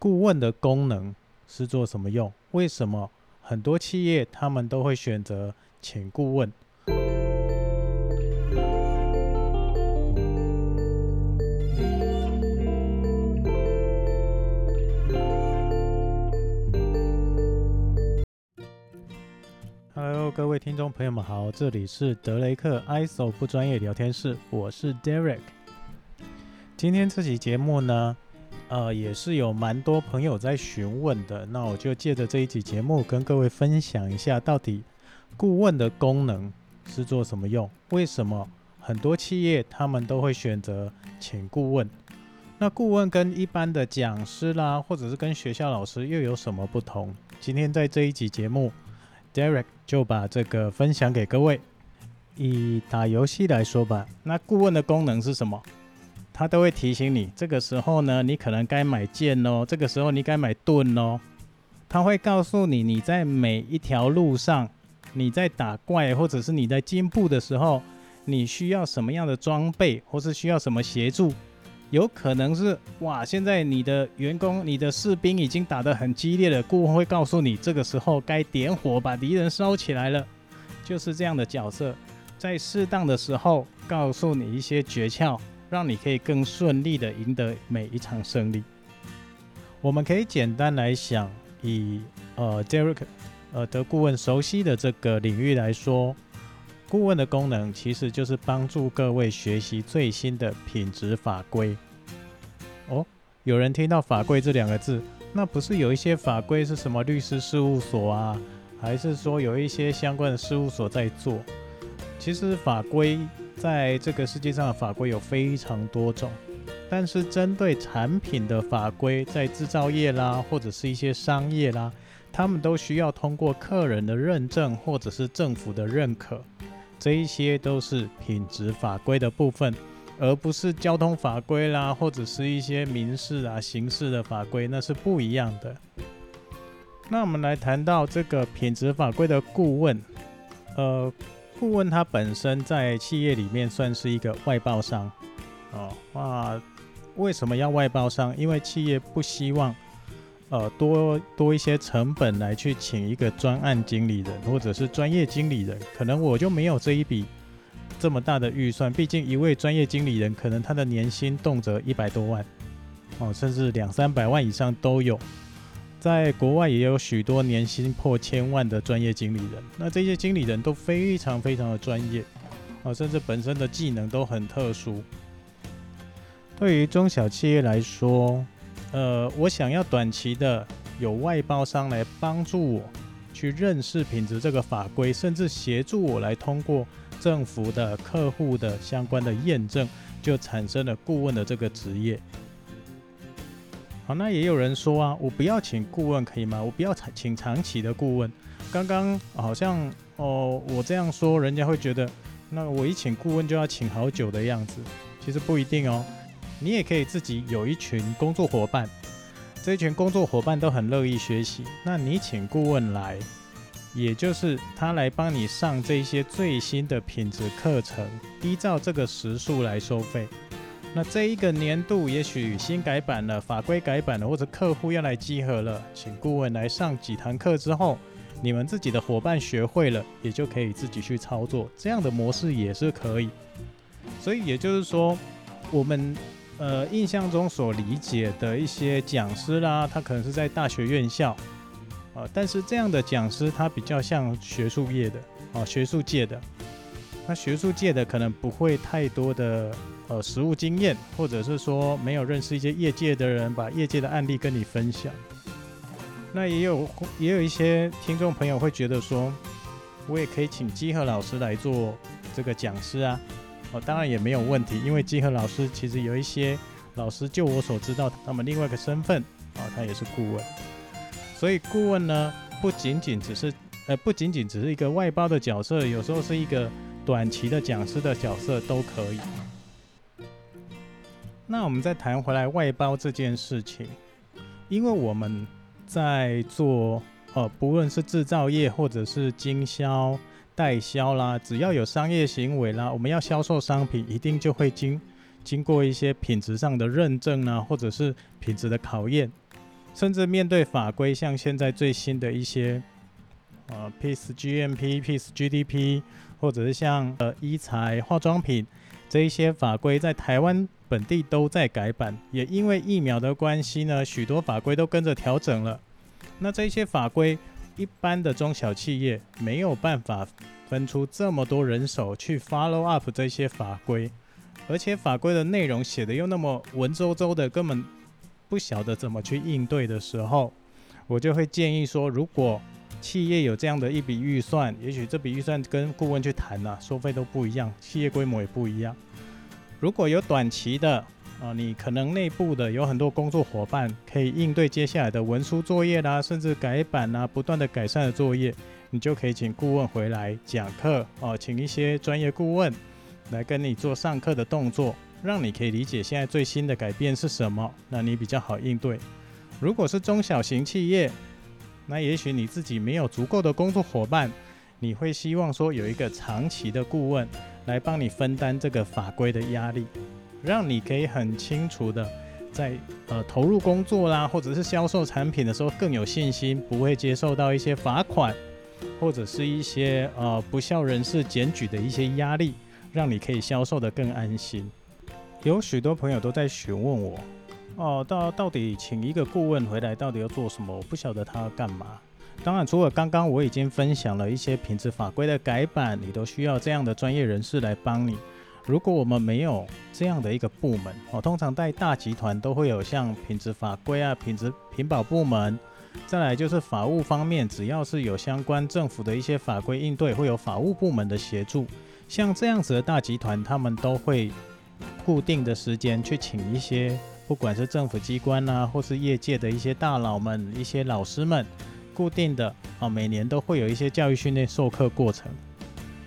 顾问的功能是做什么用？为什么很多企业他们都会选择请顾问？Hello，各位听众朋友们好，这里是德雷克 ISO 不专业聊天室，我是 Derek。今天这期节目呢，呃，也是有蛮多朋友在询问的，那我就借着这一集节目跟各位分享一下，到底顾问的功能是做什么用？为什么很多企业他们都会选择请顾问？那顾问跟一般的讲师啦，或者是跟学校老师又有什么不同？今天在这一集节目，Derek 就把这个分享给各位。以打游戏来说吧，那顾问的功能是什么？他都会提醒你，这个时候呢，你可能该买剑哦，这个时候你该买盾哦。他会告诉你，你在每一条路上，你在打怪或者是你在进步的时候，你需要什么样的装备，或是需要什么协助。有可能是哇，现在你的员工、你的士兵已经打得很激烈了，顾问会告诉你，这个时候该点火把敌人烧起来了。就是这样的角色，在适当的时候告诉你一些诀窍。让你可以更顺利的赢得每一场胜利。我们可以简单来想，以呃 Derek 呃的顾问熟悉的这个领域来说，顾问的功能其实就是帮助各位学习最新的品质法规。哦，有人听到法规这两个字，那不是有一些法规是什么律师事务所啊，还是说有一些相关的事务所在做？其实法规。在这个世界上的法规有非常多种，但是针对产品的法规，在制造业啦，或者是一些商业啦，他们都需要通过客人的认证或者是政府的认可，这一些都是品质法规的部分，而不是交通法规啦，或者是一些民事啊、刑事的法规，那是不一样的。那我们来谈到这个品质法规的顾问，呃。顾问他本身在企业里面算是一个外包商，哦，哇，为什么要外包商？因为企业不希望，呃，多多一些成本来去请一个专案经理人或者是专业经理人，可能我就没有这一笔这么大的预算。毕竟一位专业经理人可能他的年薪动辄一百多万，哦，甚至两三百万以上都有。在国外也有许多年薪破千万的专业经理人，那这些经理人都非常非常的专业，啊，甚至本身的技能都很特殊。对于中小企业来说，呃，我想要短期的有外包商来帮助我去认识品质这个法规，甚至协助我来通过政府的客户的相关的验证，就产生了顾问的这个职业。好，那也有人说啊，我不要请顾问可以吗？我不要请长期的顾问。刚刚好像哦，我这样说，人家会觉得，那我一请顾问就要请好久的样子。其实不一定哦，你也可以自己有一群工作伙伴，这一群工作伙伴都很乐意学习。那你请顾问来，也就是他来帮你上这些最新的品质课程，依照这个时数来收费。那这一个年度也许新改版了，法规改版了，或者客户要来集合了，请顾问来上几堂课之后，你们自己的伙伴学会了，也就可以自己去操作，这样的模式也是可以。所以也就是说，我们呃印象中所理解的一些讲师啦，他可能是在大学院校啊，但是这样的讲师他比较像学术业的啊，学术界的，那学术界的可能不会太多的。呃，实务经验，或者是说没有认识一些业界的人，把业界的案例跟你分享。那也有也有一些听众朋友会觉得说，我也可以请基和老师来做这个讲师啊。哦，当然也没有问题，因为基和老师其实有一些老师，就我所知道，他们另外一个身份啊，他也是顾问。所以顾问呢，不仅仅只是呃，不仅仅只是一个外包的角色，有时候是一个短期的讲师的角色都可以。那我们再谈回来外包这件事情，因为我们在做呃，不论是制造业或者是经销、代销啦，只要有商业行为啦，我们要销售商品，一定就会经经过一些品质上的认证啊，或者是品质的考验，甚至面对法规，像现在最新的一些呃 Peace GMP、Peace GDP，或者是像呃医材、化妆品这一些法规，在台湾本地都在改版，也因为疫苗的关系呢，许多法规都跟着调整了。那这些法规，一般的中小企业没有办法分出这么多人手去 follow up 这些法规，而且法规的内容写的又那么文绉绉的，根本不晓得怎么去应对的时候，我就会建议说，如果企业有这样的一笔预算，也许这笔预算跟顾问去谈啊，收费都不一样，企业规模也不一样。如果有短期的啊，你可能内部的有很多工作伙伴可以应对接下来的文书作业啦，甚至改版啦，不断的改善的作业，你就可以请顾问回来讲课哦，请一些专业顾问来跟你做上课的动作，让你可以理解现在最新的改变是什么，那你比较好应对。如果是中小型企业，那也许你自己没有足够的工作伙伴，你会希望说有一个长期的顾问来帮你分担这个法规的压力。让你可以很清楚的在呃投入工作啦，或者是销售产品的时候更有信心，不会接受到一些罚款或者是一些呃不孝人士检举的一些压力，让你可以销售的更安心。有许多朋友都在询问我，哦，到到底请一个顾问回来到底要做什么？我不晓得他要干嘛。当然，除了刚刚我已经分享了一些品质法规的改版，你都需要这样的专业人士来帮你。如果我们没有这样的一个部门哦，通常在大集团都会有像品质法规啊、品质品保部门，再来就是法务方面，只要是有相关政府的一些法规应对，会有法务部门的协助。像这样子的大集团，他们都会固定的时间去请一些，不管是政府机关啊，或是业界的一些大佬们、一些老师们，固定的啊，每年都会有一些教育训练授课过程。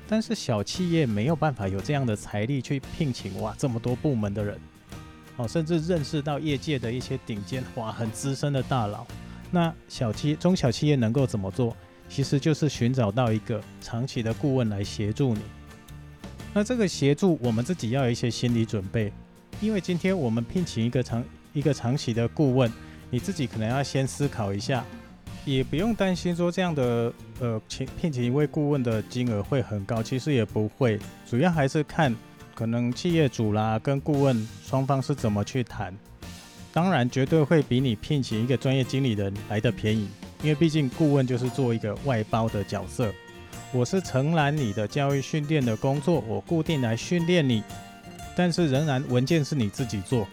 但是小企业没有办法有这样的财力去聘请哇这么多部门的人，哦，甚至认识到业界的一些顶尖哇很资深的大佬。那小企中小企业能够怎么做？其实就是寻找到一个长期的顾问来协助你。那这个协助我们自己要有一些心理准备，因为今天我们聘请一个长一个长期的顾问，你自己可能要先思考一下。也不用担心说这样的呃请聘请一位顾问的金额会很高，其实也不会，主要还是看可能企业主啦跟顾问双方是怎么去谈。当然绝对会比你聘请一个专业经理人来的便宜，因为毕竟顾问就是做一个外包的角色，我是承揽你的教育训练的工作，我固定来训练你，但是仍然文件是你自己做，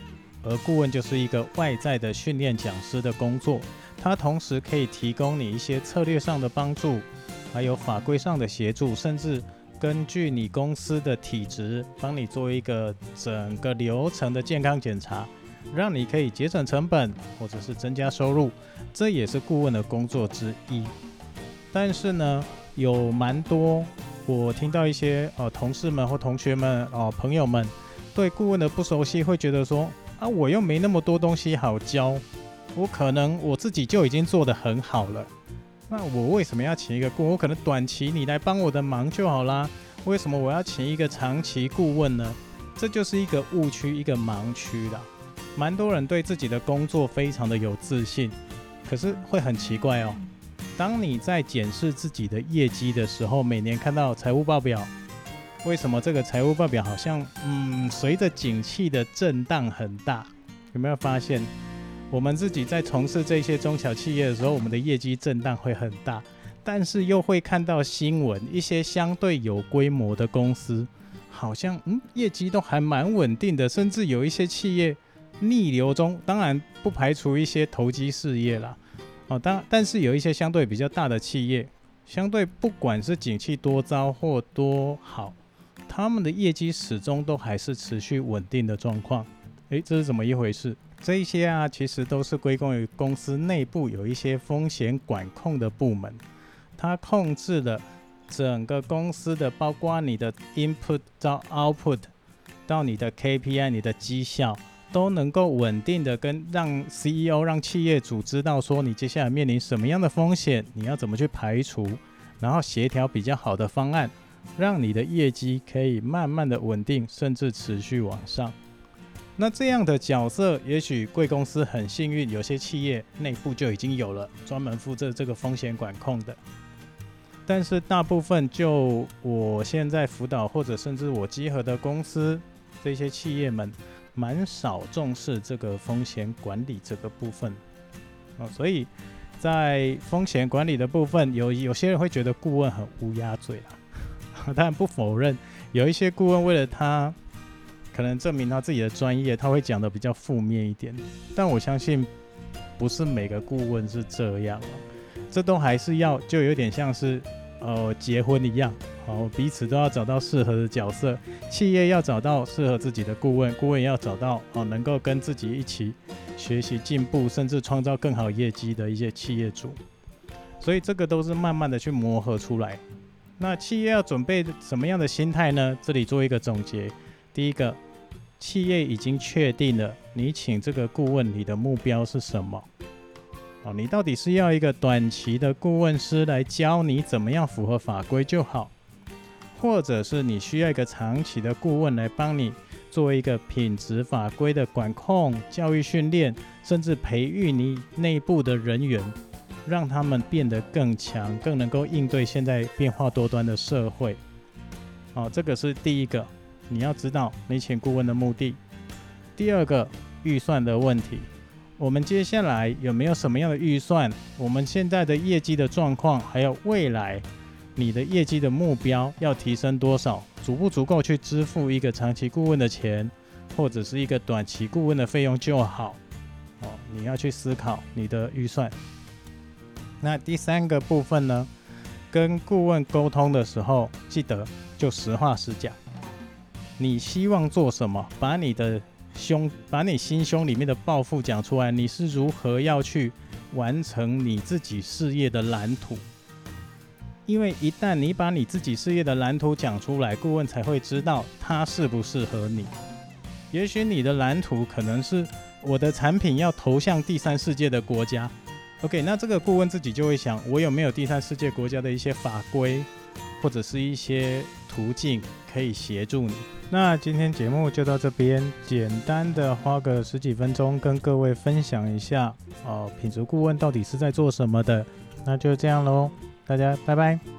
而顾问就是一个外在的训练讲师的工作。它同时可以提供你一些策略上的帮助，还有法规上的协助，甚至根据你公司的体质，帮你做一个整个流程的健康检查，让你可以节省成本或者是增加收入，这也是顾问的工作之一。但是呢，有蛮多我听到一些呃同事们或同学们哦朋友们对顾问的不熟悉，会觉得说啊我又没那么多东西好教。我可能我自己就已经做得很好了，那我为什么要请一个顾问？我可能短期你来帮我的忙就好啦。为什么我要请一个长期顾问呢？这就是一个误区，一个盲区啦。蛮多人对自己的工作非常的有自信，可是会很奇怪哦。当你在检视自己的业绩的时候，每年看到财务报表，为什么这个财务报表好像嗯随着景气的震荡很大？有没有发现？我们自己在从事这些中小企业的时候，我们的业绩震荡会很大，但是又会看到新闻，一些相对有规模的公司，好像嗯业绩都还蛮稳定的，甚至有一些企业逆流中，当然不排除一些投机事业啦，哦，当但是有一些相对比较大的企业，相对不管是景气多糟或多好，他们的业绩始终都还是持续稳定的状况，诶，这是怎么一回事？这一些啊，其实都是归功于公司内部有一些风险管控的部门，它控制了整个公司的，包括你的 input 到 output，到你的 KPI、你的绩效，都能够稳定的跟让 CEO、让企业主知道说你接下来面临什么样的风险，你要怎么去排除，然后协调比较好的方案，让你的业绩可以慢慢的稳定，甚至持续往上。那这样的角色，也许贵公司很幸运，有些企业内部就已经有了专门负责这个风险管控的。但是大部分就我现在辅导，或者甚至我集合的公司，这些企业们蛮少重视这个风险管理这个部分啊，所以在风险管理的部分，有有些人会觉得顾问很乌鸦嘴啦，当然不否认，有一些顾问为了他。可能证明他自己的专业，他会讲的比较负面一点，但我相信不是每个顾问是这样，这都还是要就有点像是呃结婚一样，哦彼此都要找到适合的角色，企业要找到适合自己的顾问，顾问要找到哦能够跟自己一起学习进步，甚至创造更好业绩的一些企业主，所以这个都是慢慢的去磨合出来。那企业要准备什么样的心态呢？这里做一个总结，第一个。企业已经确定了，你请这个顾问，你的目标是什么？哦，你到底是要一个短期的顾问师来教你怎么样符合法规就好，或者是你需要一个长期的顾问来帮你做一个品质法规的管控、教育训练，甚至培育你内部的人员，让他们变得更强，更能够应对现在变化多端的社会。哦，这个是第一个。你要知道你请顾问的目的。第二个预算的问题，我们接下来有没有什么样的预算？我们现在的业绩的状况，还有未来你的业绩的目标要提升多少，足不足够去支付一个长期顾问的钱，或者是一个短期顾问的费用就好。哦，你要去思考你的预算。那第三个部分呢？跟顾问沟通的时候，记得就实话实讲。你希望做什么？把你的胸，把你心胸里面的抱负讲出来。你是如何要去完成你自己事业的蓝图？因为一旦你把你自己事业的蓝图讲出来，顾问才会知道他适不适合你。也许你的蓝图可能是我的产品要投向第三世界的国家。OK，那这个顾问自己就会想，我有没有第三世界国家的一些法规，或者是一些途径可以协助你？那今天节目就到这边，简单的花个十几分钟跟各位分享一下哦，品质顾问到底是在做什么的？那就这样喽，大家拜拜。